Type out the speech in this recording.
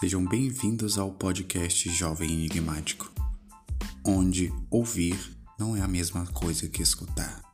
Sejam bem-vindos ao podcast Jovem Enigmático, onde ouvir não é a mesma coisa que escutar.